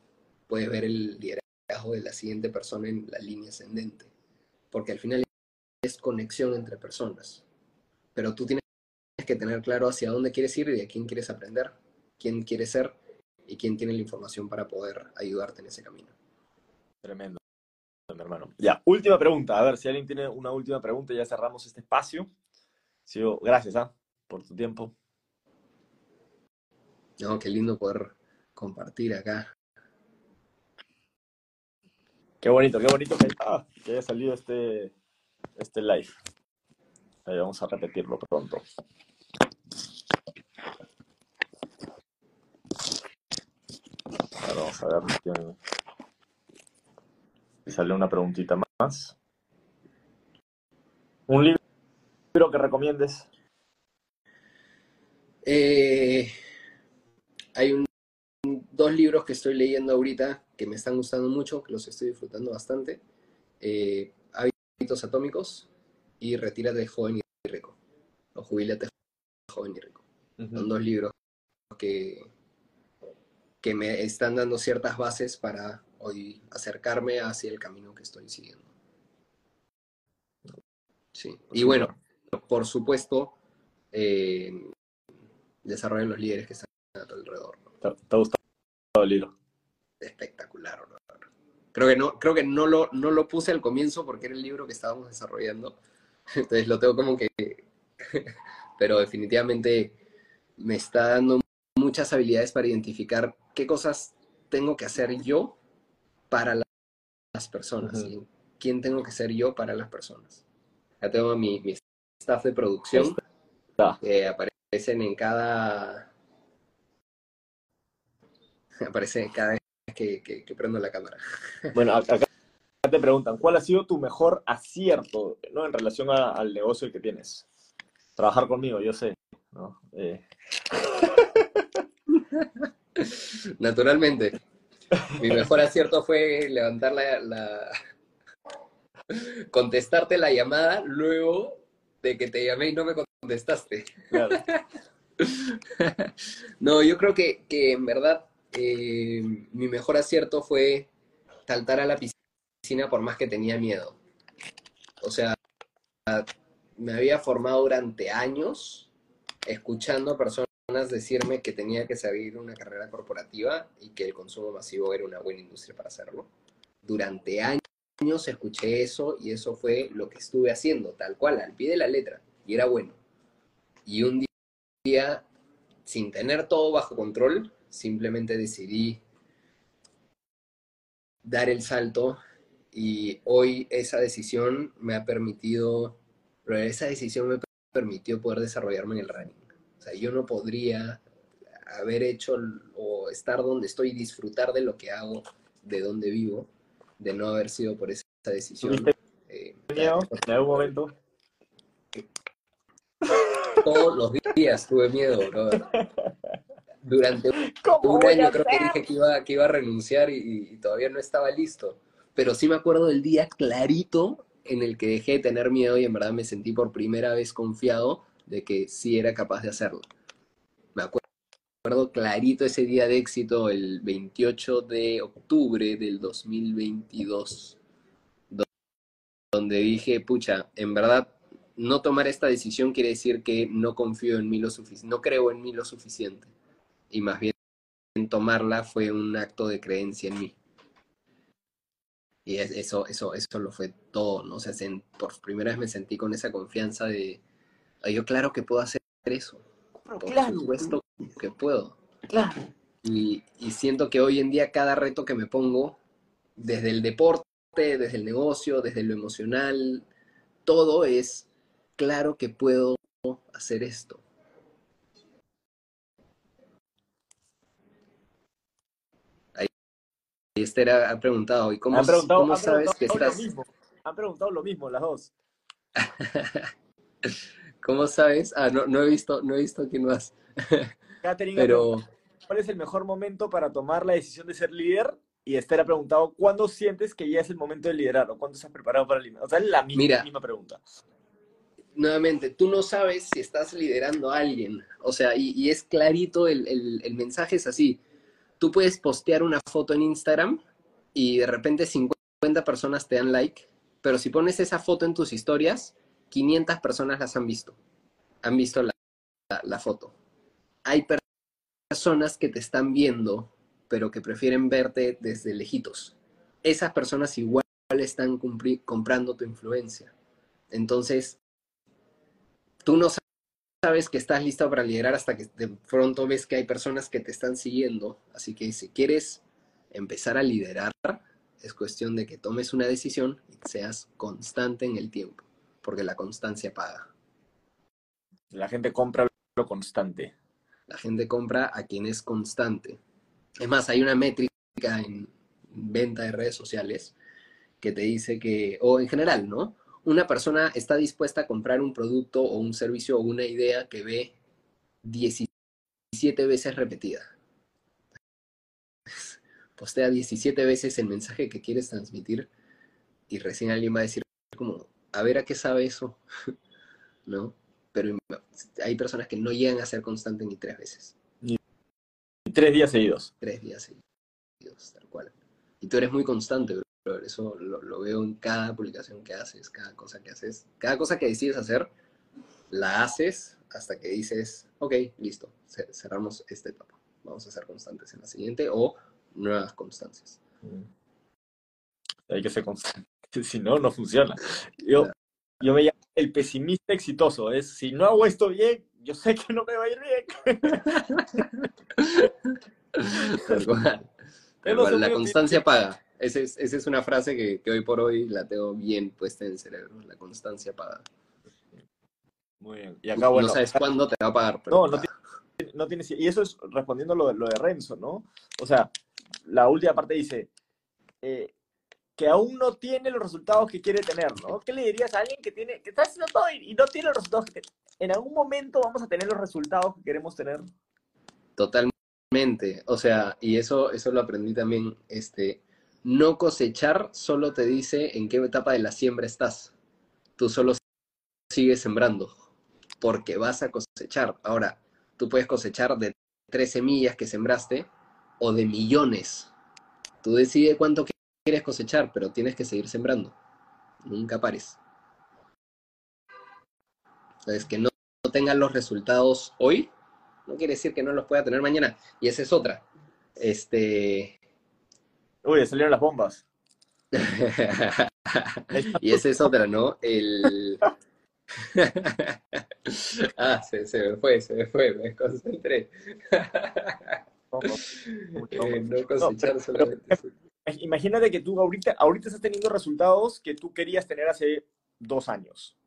Puedes ver el liderazgo de la siguiente persona en la línea ascendente, porque al final es conexión entre personas. Pero tú tienes que tener claro hacia dónde quieres ir y de quién quieres aprender, quién quieres ser y quién tiene la información para poder ayudarte en ese camino. Tremendo, mi hermano. Ya, última pregunta. A ver, si alguien tiene una última pregunta, ya cerramos este espacio. Sigo, gracias, ¿ah? Por tu tiempo. No, qué lindo poder compartir acá. Qué bonito, qué bonito que, ah, que haya salido este, este live. Ahí vamos a repetirlo pronto. Ahora vamos a ver quién- si sale una preguntita más. ¿Un libro que recomiendes? Eh, hay un- dos libros que estoy leyendo ahorita que me están gustando mucho, que los estoy disfrutando bastante. Eh, Hábitos atómicos y Retírate joven y rico. O Jubilate joven y rico. Son dos libros que, que me están dando ciertas bases para hoy acercarme hacia el camino que estoy siguiendo. Sí. Y bueno, por supuesto, eh, desarrollen los líderes que están a tu alrededor. ¿no? ¿Te, te ha gustado el libro? Espectacular, ¿no? Creo que no, creo que no lo, no lo puse al comienzo porque era el libro que estábamos desarrollando. Entonces lo tengo como que. Pero definitivamente me está dando muchas habilidades para identificar qué cosas tengo que hacer yo para la- las personas. Ujú. y quién tengo que ser yo para las personas. Ya tengo mi, mi staff de producción está. que aparecen en cada. Aparece cada vez que, que- que prendo la cámara. Bueno, acá te preguntan, ¿cuál ha sido tu mejor acierto ¿no? en relación a- al negocio que tienes? Trabajar conmigo, yo sé. ¿no? Eh, Naturalmente. Mi mejor acierto fue levantar la, la- contestarte la llamada luego de que te llamé y no me contestaste. claro. No, yo creo que, que en verdad eh, mi mejor acierto fue saltar a la piscina por más que tenía miedo. O sea, me había formado durante años escuchando a personas decirme que tenía que seguir una carrera corporativa y que el consumo masivo era una buena industria para hacerlo. Durante años escuché eso y eso fue lo que estuve haciendo, tal cual, al pie de la letra, y era bueno. Y un día, sin tener todo bajo control, simplemente decidí dar el salto y hoy esa decisión me ha permitido, esa decisión me permitió poder desarrollarme en el running. O sea, yo no podría haber hecho o estar donde estoy y disfrutar de lo que hago, de donde vivo, de no haber sido por esa decisión. Eh, miedo en algún momento? Todos los días tuve miedo. Durante un año creo que dije que iba, que iba a renunciar y todavía no estaba listo pero sí me acuerdo del día clarito en el que dejé de tener miedo y en verdad me sentí por primera vez confiado de que sí era capaz de hacerlo. Me acuerdo clarito ese día de éxito, el 28 de octubre del 2022, donde dije, pucha, en verdad, no tomar esta decisión quiere decir que no confío en mí lo suficiente, no creo en mí lo suficiente. Y más bien tomarla fue un acto de creencia en mí. Y eso, eso, eso lo fue todo, ¿no? O sea, por primera vez me sentí con esa confianza de, yo claro que puedo hacer eso. Por claro. supuesto que puedo. Claro. Y, y siento que hoy en día cada reto que me pongo, desde el deporte, desde el negocio, desde lo emocional, todo es, claro que puedo hacer esto. Esther ha preguntado, ¿y cómo, sabes que estás...? Han preguntado lo mismo las dos. ¿Cómo sabes? Ah, no, no he visto, no he visto quién más. Catherine, Pero... ¿cuál es el mejor momento para tomar la decisión de ser líder? Y Esther ha preguntado, ¿cuándo sientes que ya es el momento de liderar? ¿O cuándo estás preparado para liderar? O sea, es la misma, pregunta. Nuevamente, tú no sabes si estás liderando a alguien. O sea, y, es clarito, el, el mensaje es así tú puedes postear una foto en Instagram y de repente 50 personas te dan like, pero si pones esa foto en tus historias, 500 personas las han visto. Han visto la, foto. Hay personas que te están viendo, pero que prefieren verte desde lejitos. Esas personas igual están comprando tu influencia. Entonces, tú no sabes que estás listo para liderar hasta que de pronto ves que hay personas que te están siguiendo. Así que si quieres empezar a liderar, es cuestión de que tomes una decisión y seas constante en el tiempo, porque la constancia paga. La gente compra lo constante. La gente compra a quien es constante. Es más, hay una métrica en venta de redes sociales que te dice que, o en general, ¿no? Una persona está dispuesta a comprar un producto o un servicio o una idea que ve 17 veces repetida. Postea 17 veces el mensaje que quieres transmitir y recién alguien va a decir como, a ver a qué sabe eso, ¿no? Pero hay personas que no llegan a ser constantes ni tres veces. Ni tres días seguidos. Tres días seguidos, tal cual. Y tú eres muy constante, bro. Eso lo, veo en cada publicación que haces, cada cosa que haces, cada cosa que decides hacer, la haces hasta que dices, ok, listo, cerramos esta etapa. Vamos a ser constantes en la siguiente o nuevas constancias. Hay que ser constante, si no, no funciona. Yo, yo me llamo el pesimista exitoso, es si no hago esto bien, yo sé que no me va a ir bien. La constancia paga. Esa es, una frase que, hoy por hoy la tengo bien puesta en el cerebro, la constancia paga. Muy bien. Y acá, bueno, no sabes cuándo te va a pagar. no, no, tiene, no tiene, Y eso es respondiendo lo, lo de Renzo, ¿no? O sea, la última parte dice eh, que aún no tiene los resultados que quiere tener, ¿no? ¿Qué le dirías a alguien que tiene, que está haciendo todo y, no tiene los resultados que En algún momento vamos a tener los resultados que queremos tener. Totalmente. O sea, y eso, eso lo aprendí también, este, no cosechar solo te dice en qué etapa de la siembra estás. Tú solo sigues sembrando porque vas a cosechar. Ahora, tú puedes cosechar de tres semillas que sembraste o de millones. Tú decides cuánto quieres cosechar, pero tienes que seguir sembrando. Nunca pares. Entonces, que no, no tengan los resultados hoy, no quiere decir que no los pueda tener mañana. Y esa es otra. Este. Uy, salieron las bombas. y esa es otra, ¿no? El. ah, se, se, me fue, se me fue, me concentré. Eh, no cosechar solamente. imagínate que tú ahorita, ahorita estás teniendo resultados que tú querías tener hace dos años.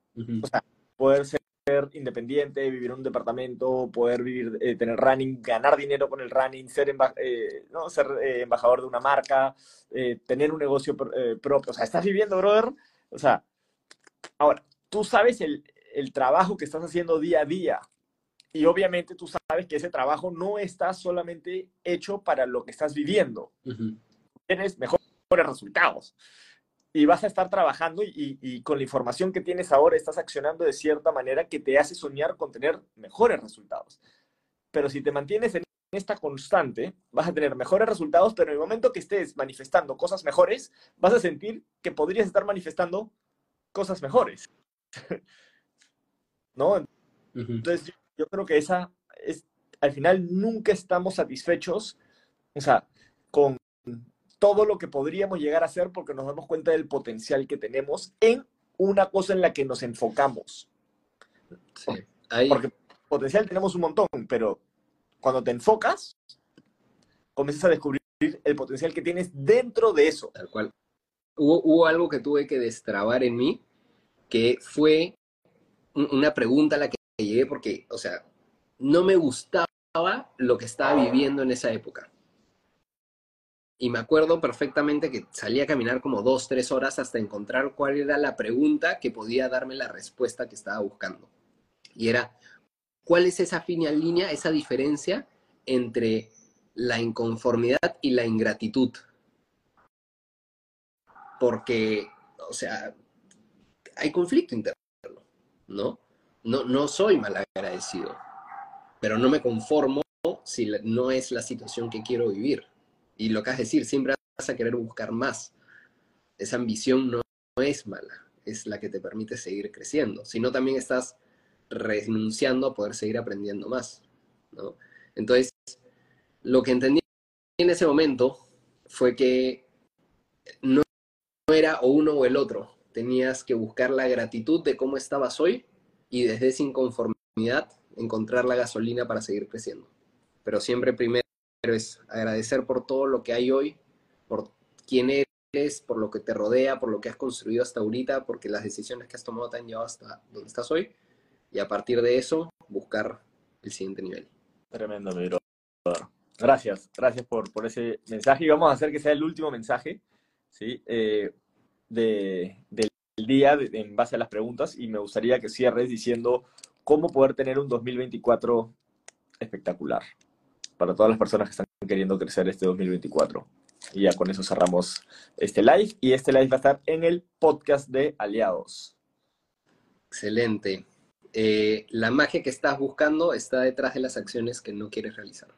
O sea, poder ser independiente, vivir en un departamento, poder vivir, eh, tener running, ganar dinero con el running, ser, eh, ¿no? ser embajador de una marca, tener un negocio propio. O sea, estás viviendo, brother. O sea, ahora, tú sabes el, el trabajo que estás haciendo día a día. Y obviamente tú sabes que ese trabajo no está solamente hecho para lo que estás viviendo. Tienes mejores resultados. Y vas a estar trabajando y, con la información que tienes ahora estás accionando de cierta manera que te hace soñar con tener mejores resultados. Pero si te mantienes en esta constante, vas a tener mejores resultados, pero en el momento que estés manifestando cosas mejores, vas a sentir que podrías estar manifestando cosas mejores. ¿No? Entonces, yo creo que esa es, al final nunca estamos satisfechos, o sea, con todo lo que podríamos llegar a hacer porque nos damos cuenta del potencial que tenemos en una cosa en la que nos enfocamos. Sí, Porque potencial tenemos un montón, pero cuando te enfocas, comienzas a descubrir el potencial que tienes dentro de eso. Tal cual. Hubo, hubo algo que tuve que destrabar en mí, que fue una pregunta a la que llegué porque, o sea, no me gustaba lo que estaba viviendo en esa época. Y me acuerdo perfectamente que salía a caminar como dos, tres horas hasta encontrar cuál era la pregunta que podía darme la respuesta que estaba buscando. Y era, ¿cuál es esa fina línea, esa diferencia entre la inconformidad y la ingratitud? Porque, o sea, hay conflicto interno, ¿no? no, no soy agradecido, pero no me conformo si no es la situación que quiero vivir. Y lo que has de decir, siempre vas a querer buscar más. Esa ambición no, es mala, es la que te permite seguir creciendo, sino también estás renunciando a poder seguir aprendiendo más. Entonces, lo que entendí en ese momento fue que no era o uno o el otro. Tenías que buscar la gratitud de cómo estabas hoy y desde esa inconformidad encontrar la gasolina para seguir creciendo. Pero siempre primero es agradecer por todo lo que hay hoy, por quién eres, por lo que te rodea, por lo que has construido hasta ahorita, porque las decisiones que has tomado te han llevado hasta donde estás hoy. Y a partir de eso, buscar el siguiente nivel. Tremendo, mi Gracias, gracias por, por ese mensaje. Y vamos a hacer que sea el último mensaje ¿sí? Eh, de, del día en base a las preguntas y me gustaría que cierres diciendo cómo poder tener un 2024 espectacular para todas las personas que están queriendo crecer este 2024. Y ya con eso cerramos este live y este live va a estar en el podcast de Aliados. Excelente. Eh, la magia que estás buscando está detrás de las acciones que no quieres realizar.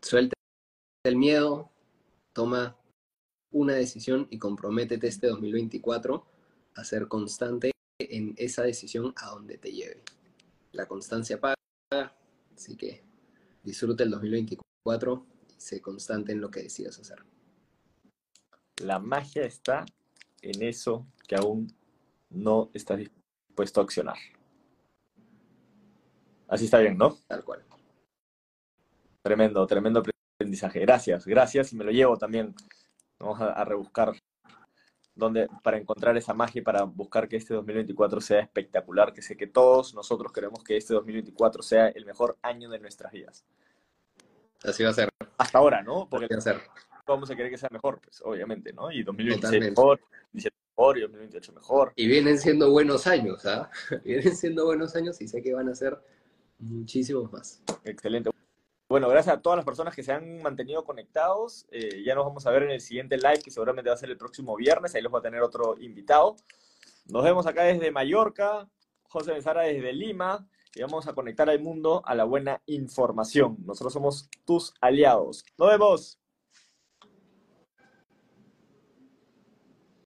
Suelta el miedo, toma una decisión y comprométete este 2024 a ser constante en esa decisión a donde te lleve. La constancia paga, así que disfruta el 2024 y sé constante en lo que decidas hacer. La magia está en eso que aún no estás dispuesto a accionar. Así está bien, ¿no? Tal cual. Tremendo, tremendo aprendizaje. Gracias, gracias y me lo llevo también Vamos a, rebuscar donde, para encontrar esa magia y para buscar que este 2024 sea espectacular, que sé que todos nosotros queremos que este 2024 sea el mejor año de nuestras vidas. Así va a ser. Hasta ahora, ¿no? Porque va a ser. vamos a querer que sea mejor, pues, obviamente, ¿no? Y 2026 mejor, 2027 mejor y 2028 mejor. Y vienen siendo buenos años, ¿ah? Vienen siendo buenos años y sé que van a ser muchísimos más. Excelente. Bueno, gracias a todas las personas que se han mantenido conectados. Eh, ya nos vamos a ver en el siguiente live, que seguramente va a ser el próximo viernes. Ahí los va a tener otro invitado. Nos vemos acá desde Mallorca, José Benzara desde Lima, y vamos a conectar al mundo a la buena información. Nosotros somos tus aliados. Nos vemos.